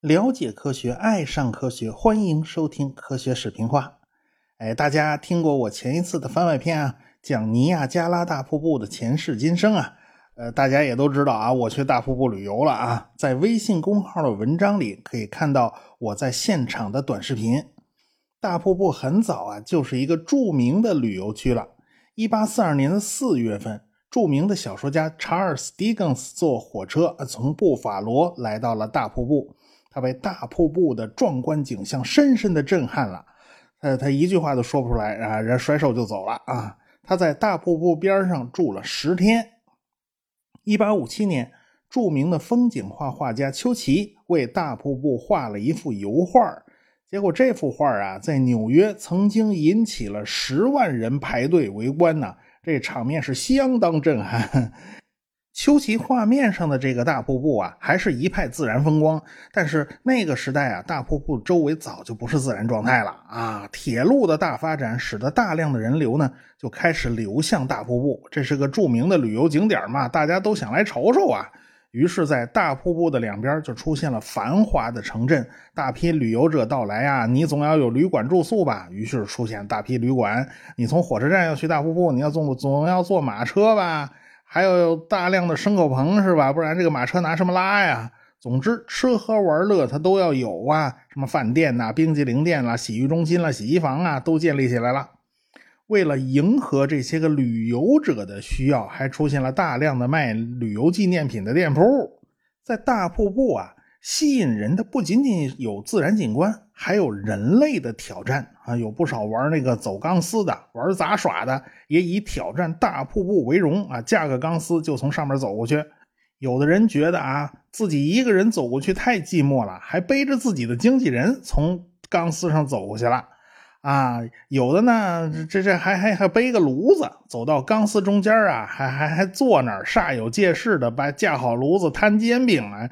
了解科学，爱上科学，欢迎收听科学视频化。哎，大家听过我前一次的番外篇啊，讲尼亚加拉大瀑布的前世今生啊？呃，大家也都知道啊，我去大瀑布旅游了啊，在微信公号的文章里可以看到我在现场的短视频。大瀑布很早啊，就是一个著名的旅游区了。一八四二年的四月份，著名的小说家查尔斯·狄更斯坐火车从布法罗来到了大瀑布。他被大瀑布的壮观景象深深的震撼了，呃，他一句话都说不出来啊，人甩手就走了啊。他在大瀑布边上住了十天。一八五七年，著名的风景画画家丘奇为大瀑布画了一幅油画，结果这幅画啊，在纽约曾经引起了十万人排队围观呢，这场面是相当震撼。秋奇画面上的这个大瀑布啊，还是一派自然风光。但是那个时代啊，大瀑布周围早就不是自然状态了啊。铁路的大发展，使得大量的人流呢就开始流向大瀑布。这是个著名的旅游景点嘛，大家都想来瞅瞅啊。于是，在大瀑布的两边就出现了繁华的城镇，大批旅游者到来啊。你总要有旅馆住宿吧？于是出现大批旅馆。你从火车站要去大瀑布，你要总总要坐马车吧？还有大量的牲口棚是吧？不然这个马车拿什么拉呀？总之，吃喝玩乐它都要有啊。什么饭店呐、冰激凌店啦、洗浴中心啦、洗衣房啊，都建立起来了。为了迎合这些个旅游者的需要，还出现了大量的卖旅游纪念品的店铺。在大瀑布啊。吸引人的不仅仅有自然景观，还有人类的挑战啊！有不少玩那个走钢丝的，玩杂耍的，也以挑战大瀑布为荣啊！架个钢丝就从上面走过去。有的人觉得啊，自己一个人走过去太寂寞了，还背着自己的经纪人从钢丝上走过去了。啊，有的呢，这这还还还背个炉子，走到钢丝中间啊，还还还坐那儿煞有介事的把架好炉子摊煎饼啊，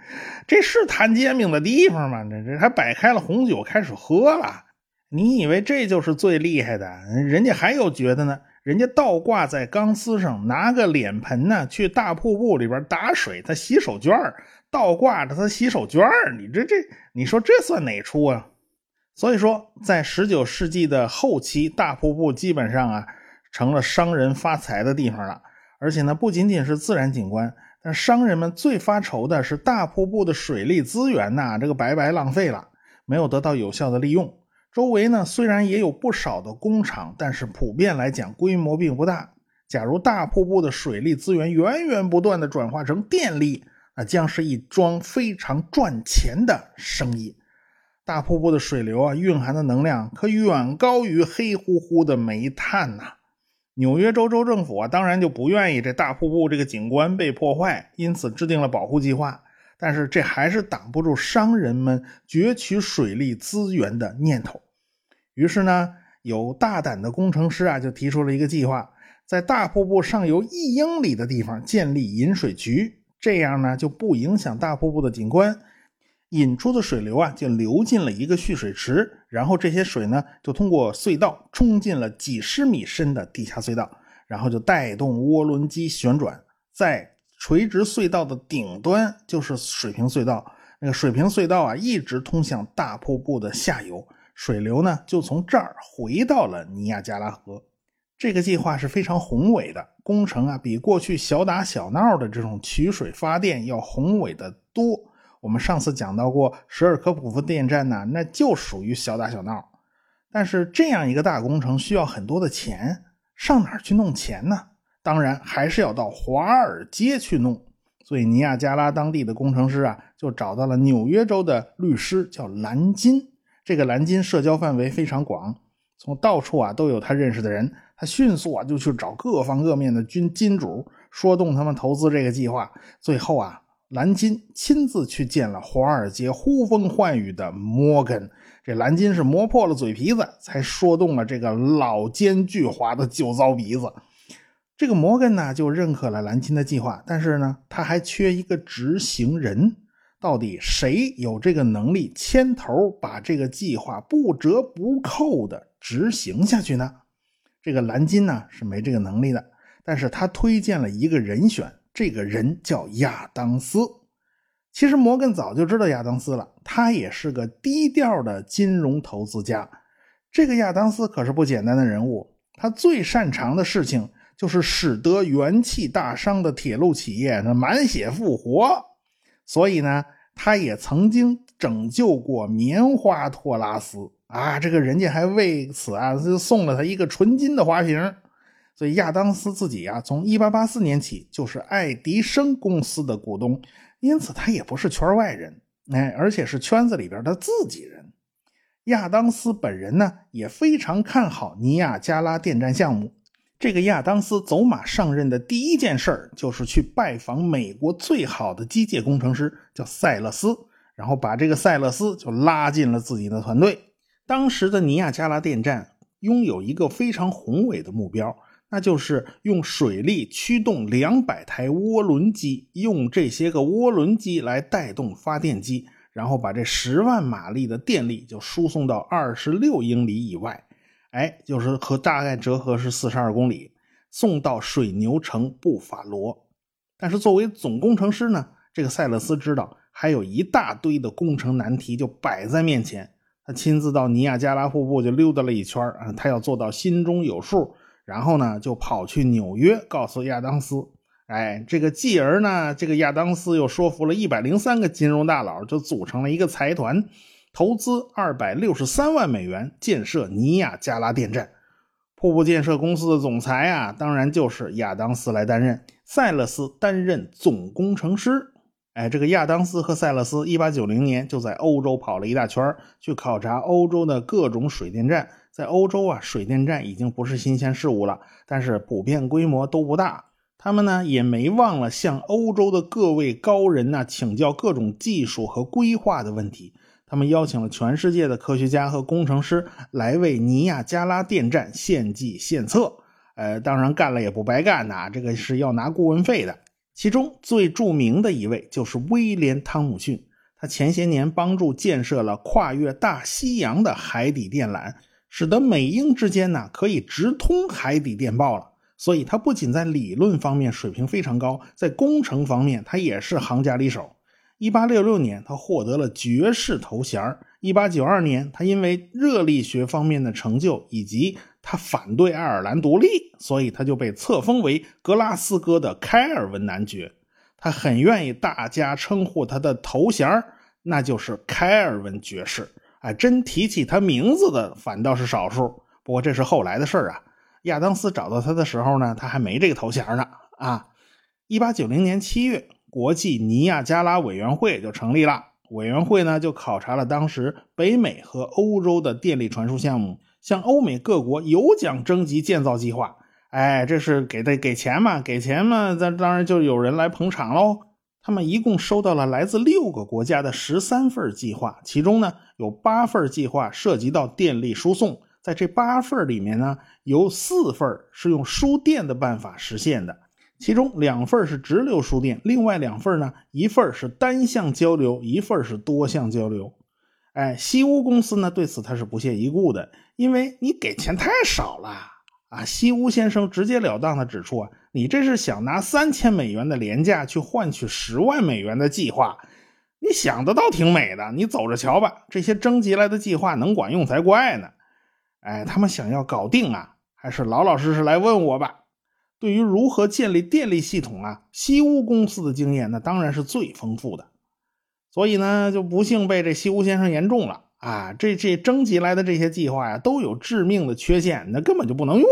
这是摊煎饼的地方吗？这这还摆开了红酒开始喝了，你以为这就是最厉害的？人家还有觉得呢，人家倒挂在钢丝上，拿个脸盆呢去大瀑布里边打水，他洗手绢倒挂着他洗手绢你这这，你说这算哪出啊？所以说，在十九世纪的后期，大瀑布基本上啊成了商人发财的地方了。而且呢，不仅仅是自然景观，但商人们最发愁的是大瀑布的水利资源呐，这个白白浪费了，没有得到有效的利用。周围呢虽然也有不少的工厂，但是普遍来讲规模并不大。假如大瀑布的水利资源源源不断的转化成电力，那将是一桩非常赚钱的生意。大瀑布的水流啊，蕴含的能量可远高于黑乎乎的煤炭呐。纽约州州政府啊，当然就不愿意这大瀑布这个景观被破坏，因此制定了保护计划。但是这还是挡不住商人们攫取水利资源的念头。于是呢，有大胆的工程师啊，就提出了一个计划，在大瀑布上游一英里的地方建立引水渠，这样呢就不影响大瀑布的景观。引出的水流啊，就流进了一个蓄水池，然后这些水呢，就通过隧道冲进了几十米深的地下隧道，然后就带动涡轮机旋转，在垂直隧道的顶端就是水平隧道。那个水平隧道啊，一直通向大瀑布的下游，水流呢就从这儿回到了尼亚加拉河。这个计划是非常宏伟的工程啊，比过去小打小闹的这种取水发电要宏伟的多。我们上次讲到过，什尔科普夫电站呢，那就属于小打小闹。但是这样一个大工程需要很多的钱，上哪儿去弄钱呢？当然还是要到华尔街去弄。所以尼亚加拉当地的工程师啊，就找到了纽约州的律师，叫蓝金。这个蓝金社交范围非常广，从到处啊都有他认识的人。他迅速啊就去找各方各面的军金主，说动他们投资这个计划。最后啊。蓝金亲自去见了华尔街呼风唤雨的摩根，这蓝金是磨破了嘴皮子，才说动了这个老奸巨猾的酒糟鼻子。这个摩根呢，就认可了蓝金的计划，但是呢，他还缺一个执行人。到底谁有这个能力牵头把这个计划不折不扣的执行下去呢？这个蓝金呢，是没这个能力的。但是他推荐了一个人选，这个人叫亚当斯。其实摩根早就知道亚当斯了，他也是个低调的金融投资家。这个亚当斯可是不简单的人物，他最擅长的事情就是使得元气大伤的铁路企业那满血复活。所以呢，他也曾经拯救过棉花托拉斯啊，这个人家还为此啊就送了他一个纯金的花瓶。所以亚当斯自己啊，从1884年起就是爱迪生公司的股东，因此他也不是圈外人，哎，而且是圈子里边的自己人。亚当斯本人呢也非常看好尼亚加拉电站项目。这个亚当斯走马上任的第一件事就是去拜访美国最好的机械工程师，叫塞勒斯，然后把这个塞勒斯就拉进了自己的团队。当时的尼亚加拉电站拥有一个非常宏伟的目标。那就是用水力驱动两百台涡轮机，用这些个涡轮机来带动发电机，然后把这十万马力的电力就输送到二十六英里以外，哎，就是和大概折合是四十二公里，送到水牛城布法罗。但是作为总工程师呢，这个塞勒斯知道还有一大堆的工程难题就摆在面前，他亲自到尼亚加拉瀑布就溜达了一圈啊，他要做到心中有数。然后呢，就跑去纽约告诉亚当斯，哎，这个继而呢，这个亚当斯又说服了一百零三个金融大佬，就组成了一个财团，投资二百六十三万美元建设尼亚加拉电站。瀑布建设公司的总裁啊，当然就是亚当斯来担任，塞勒斯担任总工程师。哎，这个亚当斯和塞勒斯一八九零年就在欧洲跑了一大圈，去考察欧洲的各种水电站。在欧洲啊，水电站已经不是新鲜事物了，但是普遍规模都不大。他们呢也没忘了向欧洲的各位高人呐请教各种技术和规划的问题。他们邀请了全世界的科学家和工程师来为尼亚加拉电站献计献策。呃，当然干了也不白干呐，这个是要拿顾问费的。其中最著名的一位就是威廉·汤姆逊，他前些年帮助建设了跨越大西洋的海底电缆。使得美英之间呢可以直通海底电报了，所以他不仅在理论方面水平非常高，在工程方面他也是行家里手。一八六六年，他获得了爵士头衔一八九二年，他因为热力学方面的成就以及他反对爱尔兰独立，所以他就被册封为格拉斯哥的开尔文男爵。他很愿意大家称呼他的头衔那就是开尔文爵士。哎，真提起他名字的反倒是少数。不过这是后来的事儿啊。亚当斯找到他的时候呢，他还没这个头衔呢。啊，一八九零年七月，国际尼亚加拉委员会就成立了。委员会呢就考察了当时北美和欧洲的电力传输项目，向欧美各国有奖征集建造计划。哎，这是给的给钱嘛？给钱嘛？那当然就有人来捧场喽。他们一共收到了来自六个国家的十三份计划，其中呢有八份计划涉及到电力输送。在这八份里面呢，有四份是用输电的办法实现的，其中两份是直流输电，另外两份呢，一份是单向交流，一份是多项交流。哎，西屋公司呢对此他是不屑一顾的，因为你给钱太少了。啊，西屋先生直截了当的指出啊，你这是想拿三千美元的廉价去换取十万美元的计划，你想的倒挺美的，你走着瞧吧。这些征集来的计划能管用才怪呢。哎，他们想要搞定啊，还是老老实实来问我吧。对于如何建立电力系统啊，西屋公司的经验那当然是最丰富的，所以呢，就不幸被这西屋先生言中了。啊，这这征集来的这些计划呀，都有致命的缺陷，那根本就不能用。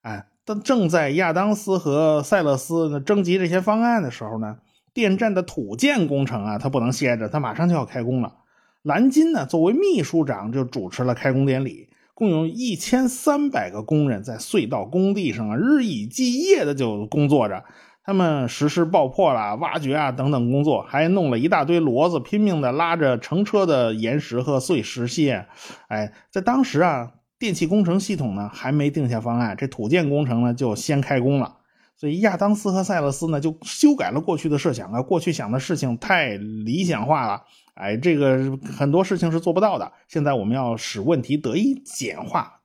哎，但正在亚当斯和塞勒斯呢征集这些方案的时候呢，电站的土建工程啊，他不能歇着，他马上就要开工了。蓝金呢，作为秘书长就主持了开工典礼，共有一千三百个工人在隧道工地上啊，日以继夜的就工作着。他们实施爆破啦、挖掘啊等等工作，还弄了一大堆骡子，拼命的拉着成车的岩石和碎石屑。哎，在当时啊，电气工程系统呢还没定下方案，这土建工程呢就先开工了。所以亚当斯和塞勒斯呢就修改了过去的设想啊，过去想的事情太理想化了，哎，这个很多事情是做不到的。现在我们要使问题得以简化。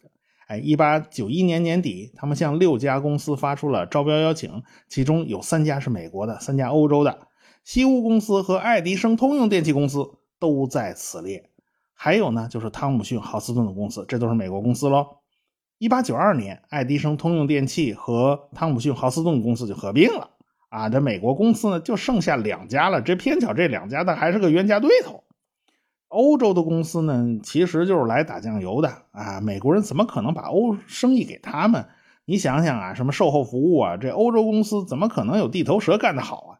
哎，一八九一年年底，他们向六家公司发出了招标邀请，其中有三家是美国的，三家欧洲的，西屋公司和爱迪生通用电气公司都在此列。还有呢，就是汤姆逊豪斯顿的公司，这都是美国公司喽。一八九二年，爱迪生通用电气和汤姆逊豪斯顿公司就合并了啊，这美国公司呢就剩下两家了，这偏巧这两家的还是个冤家对头。欧洲的公司呢，其实就是来打酱油的啊！美国人怎么可能把欧生意给他们？你想想啊，什么售后服务啊，这欧洲公司怎么可能有地头蛇干得好啊？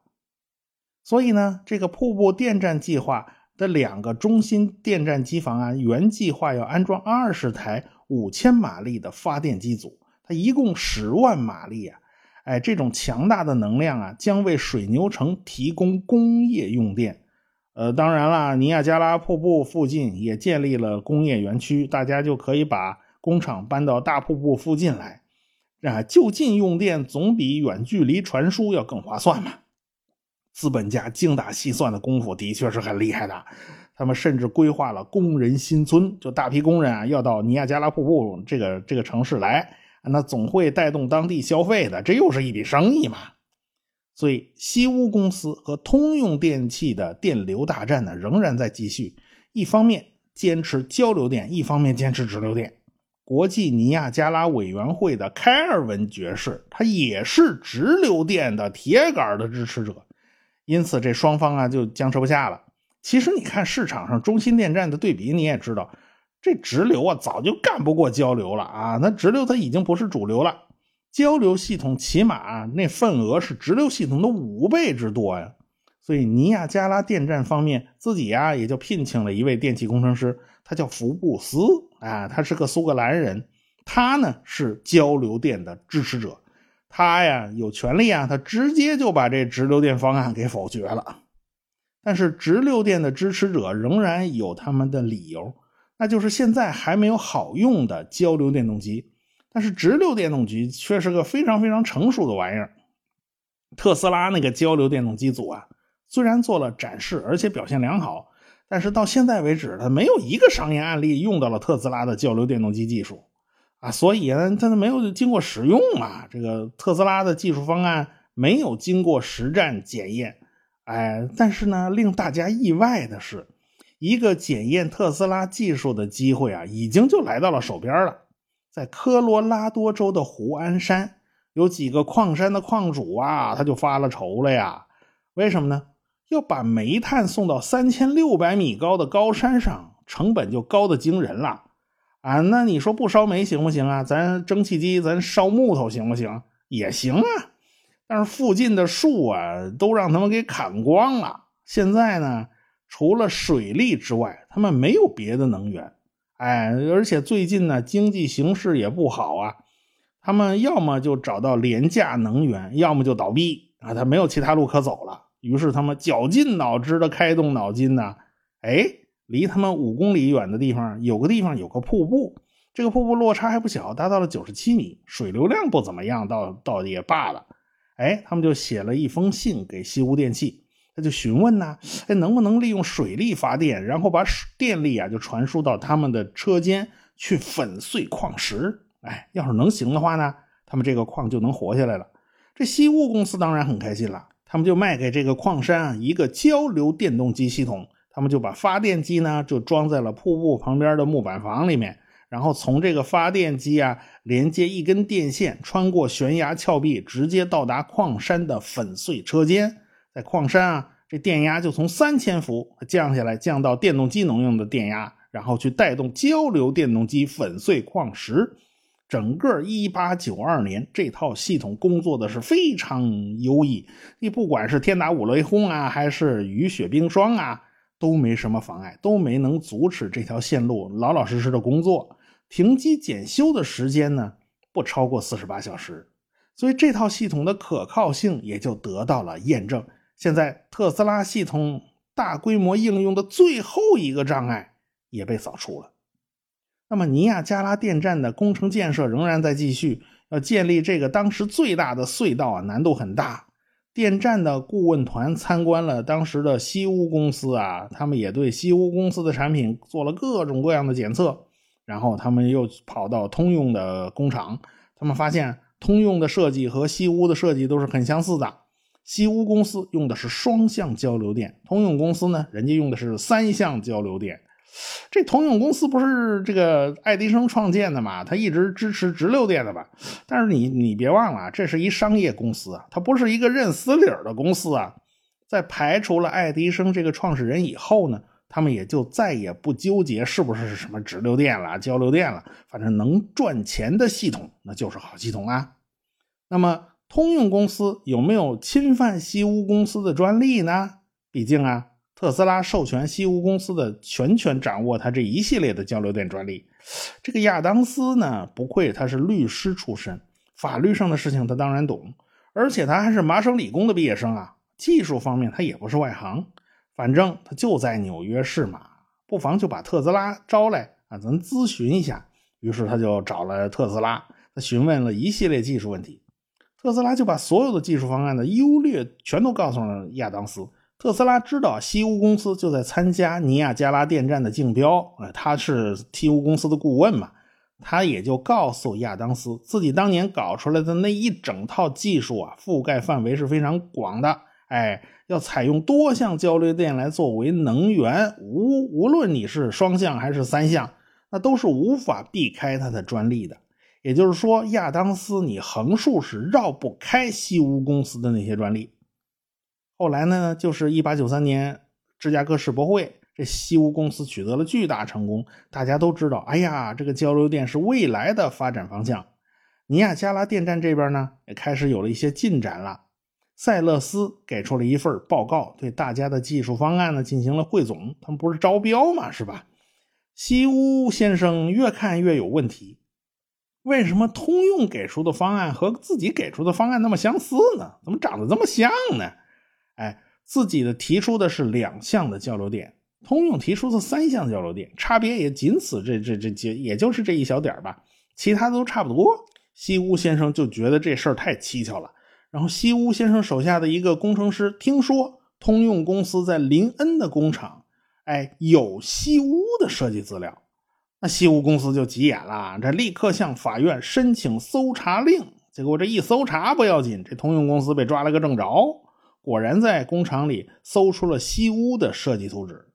所以呢，这个瀑布电站计划的两个中心电站机房啊，原计划要安装二十台五千马力的发电机组，它一共十万马力啊！哎，这种强大的能量啊，将为水牛城提供工业用电。呃，当然啦，尼亚加拉瀑布附近也建立了工业园区，大家就可以把工厂搬到大瀑布附近来，啊，就近用电总比远距离传输要更划算嘛。资本家精打细算的功夫的确是很厉害的，他们甚至规划了工人新村，就大批工人啊要到尼亚加拉瀑布这个这个城市来，那总会带动当地消费的，这又是一笔生意嘛。所以，西屋公司和通用电气的电流大战呢，仍然在继续。一方面坚持交流电，一方面坚持直流电。国际尼亚加拉委员会的开尔文爵士，他也是直流电的铁杆的支持者。因此，这双方啊就僵持不下了。其实，你看市场上中心电站的对比，你也知道，这直流啊早就干不过交流了啊。那直流它已经不是主流了。交流系统起码那份额是直流系统的五倍之多呀，所以尼亚加拉电站方面自己呀也就聘请了一位电气工程师，他叫福布斯啊，他是个苏格兰人，他呢是交流电的支持者，他呀有权利啊，他直接就把这直流电方案给否决了。但是直流电的支持者仍然有他们的理由，那就是现在还没有好用的交流电动机。但是直流电动机却是个非常非常成熟的玩意儿。特斯拉那个交流电动机组啊，虽然做了展示，而且表现良好，但是到现在为止，它没有一个商业案例用到了特斯拉的交流电动机技术啊，所以呢，它没有经过使用嘛。这个特斯拉的技术方案没有经过实战检验，哎，但是呢，令大家意外的是，一个检验特斯拉技术的机会啊，已经就来到了手边了。在科罗拉多州的胡安山，有几个矿山的矿主啊，他就发了愁了呀。为什么呢？要把煤炭送到三千六百米高的高山上，成本就高的惊人了啊！那你说不烧煤行不行啊？咱蒸汽机，咱烧木头行不行？也行啊。但是附近的树啊，都让他们给砍光了。现在呢，除了水利之外，他们没有别的能源。哎，而且最近呢，经济形势也不好啊。他们要么就找到廉价能源，要么就倒闭啊。他没有其他路可走了。于是他们绞尽脑汁的开动脑筋呢。哎，离他们五公里远的地方有个地方有个瀑布，这个瀑布落差还不小，达到了九十七米，水流量不怎么样，倒倒也罢了。哎，他们就写了一封信给西屋电器。他就询问呢，哎，能不能利用水力发电，然后把电力啊就传输到他们的车间去粉碎矿石？哎，要是能行的话呢，他们这个矿就能活下来了。这西屋公司当然很开心了，他们就卖给这个矿山一个交流电动机系统，他们就把发电机呢就装在了瀑布旁边的木板房里面，然后从这个发电机啊连接一根电线，穿过悬崖峭壁，直接到达矿山的粉碎车间。在矿山啊，这电压就从三千伏降下来，降到电动机能用的电压，然后去带动交流电动机粉碎矿石。整个一八九二年，这套系统工作的是非常优异。你不管是天打五雷轰啊，还是雨雪冰霜啊，都没什么妨碍，都没能阻止这条线路老老实实的工作。停机检修的时间呢，不超过四十八小时，所以这套系统的可靠性也就得到了验证。现在特斯拉系统大规模应用的最后一个障碍也被扫除了。那么尼亚加拉电站的工程建设仍然在继续，要建立这个当时最大的隧道啊，难度很大。电站的顾问团参观了当时的西屋公司啊，他们也对西屋公司的产品做了各种各样的检测。然后他们又跑到通用的工厂，他们发现通用的设计和西屋的设计都是很相似的。西屋公司用的是双向交流电，通用公司呢，人家用的是三向交流电。这通用公司不是这个爱迪生创建的嘛？他一直支持直流电的吧？但是你你别忘了，这是一商业公司啊，它不是一个认死理儿的公司啊。在排除了爱迪生这个创始人以后呢，他们也就再也不纠结是不是什么直流电了、交流电了，反正能赚钱的系统那就是好系统啊。那么。通用公司有没有侵犯西屋公司的专利呢？毕竟啊，特斯拉授权西屋公司的全权掌握它这一系列的交流电专利。这个亚当斯呢，不愧他是律师出身，法律上的事情他当然懂，而且他还是麻省理工的毕业生啊，技术方面他也不是外行。反正他就在纽约市嘛，不妨就把特斯拉招来啊，咱咨询一下。于是他就找了特斯拉，他询问了一系列技术问题。特斯拉就把所有的技术方案的优劣全都告诉了亚当斯。特斯拉知道西屋公司就在参加尼亚加拉电站的竞标，呃，他是西屋公司的顾问嘛，他也就告诉亚当斯，自己当年搞出来的那一整套技术啊，覆盖范围是非常广的。哎，要采用多项交流电来作为能源，无无论你是双向还是三项，那都是无法避开它的专利的。也就是说，亚当斯你横竖是绕不开西屋公司的那些专利。后来呢，就是一八九三年芝加哥世博会，这西屋公司取得了巨大成功。大家都知道，哎呀，这个交流电是未来的发展方向。尼亚加拉电站这边呢，也开始有了一些进展了。塞勒斯给出了一份报告，对大家的技术方案呢进行了汇总。他们不是招标嘛，是吧？西屋先生越看越有问题。为什么通用给出的方案和自己给出的方案那么相似呢？怎么长得这么像呢？哎，自己的提出的是两项的交流电，通用提出的三项交流电，差别也仅此这这这这，也就是这一小点吧，其他都差不多。西屋先生就觉得这事儿太蹊跷了。然后西屋先生手下的一个工程师听说通用公司在林恩的工厂，哎，有西屋的设计资料。那西屋公司就急眼了，这立刻向法院申请搜查令。结果这一搜查不要紧，这通用公司被抓了个正着。果然在工厂里搜出了西屋的设计图纸，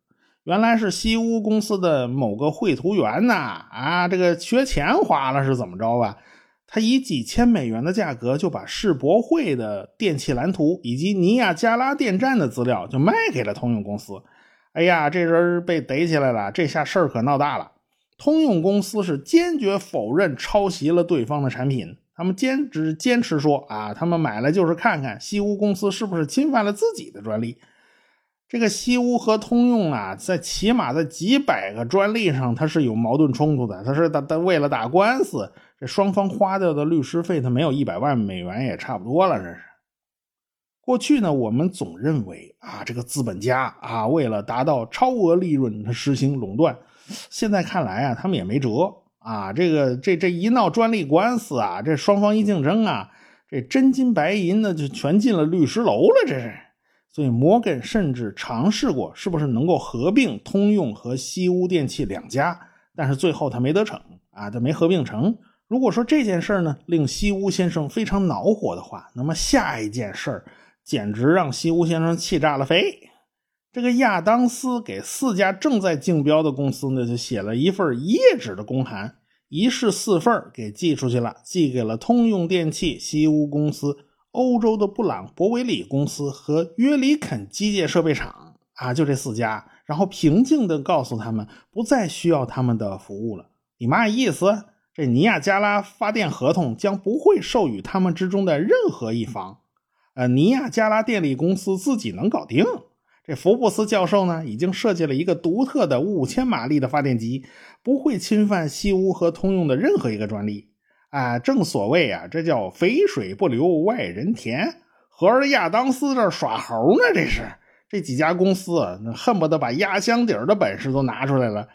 原来是西屋公司的某个绘图员呐，啊，这个缺钱花了是怎么着吧？他以几千美元的价格就把世博会的电器蓝图以及尼亚加拉电站的资料就卖给了通用公司。哎呀，这人被逮起来了，这下事儿可闹大了。通用公司是坚决否认抄袭了对方的产品，他们坚持坚持说啊，他们买来就是看看西屋公司是不是侵犯了自己的专利。这个西屋和通用啊，在起码在几百个专利上，它是有矛盾冲突的。它是打打为了打官司，这双方花掉的律师费，它没有一百万美元也差不多了。这是过去呢，我们总认为啊，这个资本家啊，为了达到超额利润，他实行垄断。现在看来啊，他们也没辙啊。这个这这一闹专利官司啊，这双方一竞争啊，这真金白银的就全进了律师楼了。这是，所以摩根甚至尝试过是不是能够合并通用和西屋电器两家，但是最后他没得逞啊，他没合并成。如果说这件事呢令西屋先生非常恼火的话，那么下一件事简直让西屋先生气炸了肺。这个亚当斯给四家正在竞标的公司呢，就写了一份一页纸的公函，一式四份给寄出去了，寄给了通用电气、西屋公司、欧洲的布朗博维里公司和约里肯机械设备厂啊，就这四家。然后平静地告诉他们，不再需要他们的服务了。你嘛意思？这尼亚加拉发电合同将不会授予他们之中的任何一方。呃，尼亚加拉电力公司自己能搞定。这福布斯教授呢，已经设计了一个独特的五千马力的发电机，不会侵犯西屋和通用的任何一个专利。啊，正所谓啊，这叫肥水不流外人田。合着亚当斯这耍猴呢？这是这几家公司啊恨不得把压箱底儿的本事都拿出来了。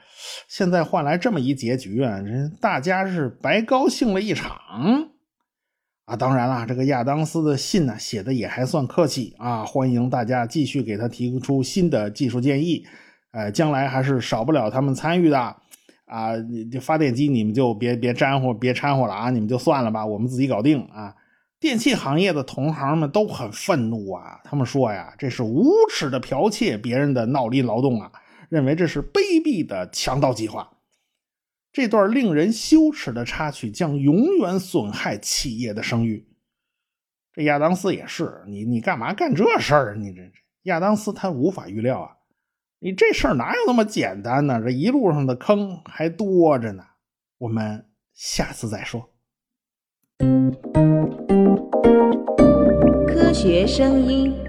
现在换来这么一结局啊，这大家是白高兴了一场。啊，当然了，这个亚当斯的信呢写的也还算客气啊，欢迎大家继续给他提出新的技术建议，呃，将来还是少不了他们参与的。啊，这发电机你们就别别沾和别掺和了啊，你们就算了吧，我们自己搞定啊。电器行业的同行们都很愤怒啊，他们说呀，这是无耻的剽窃别人的脑力劳动啊，认为这是卑鄙的强盗计划。这段令人羞耻的插曲将永远损害企业的声誉。这亚当斯也是，你你干嘛干这事儿？你这亚当斯他无法预料啊，你这事儿哪有那么简单呢？这一路上的坑还多着呢。我们下次再说。科学声音。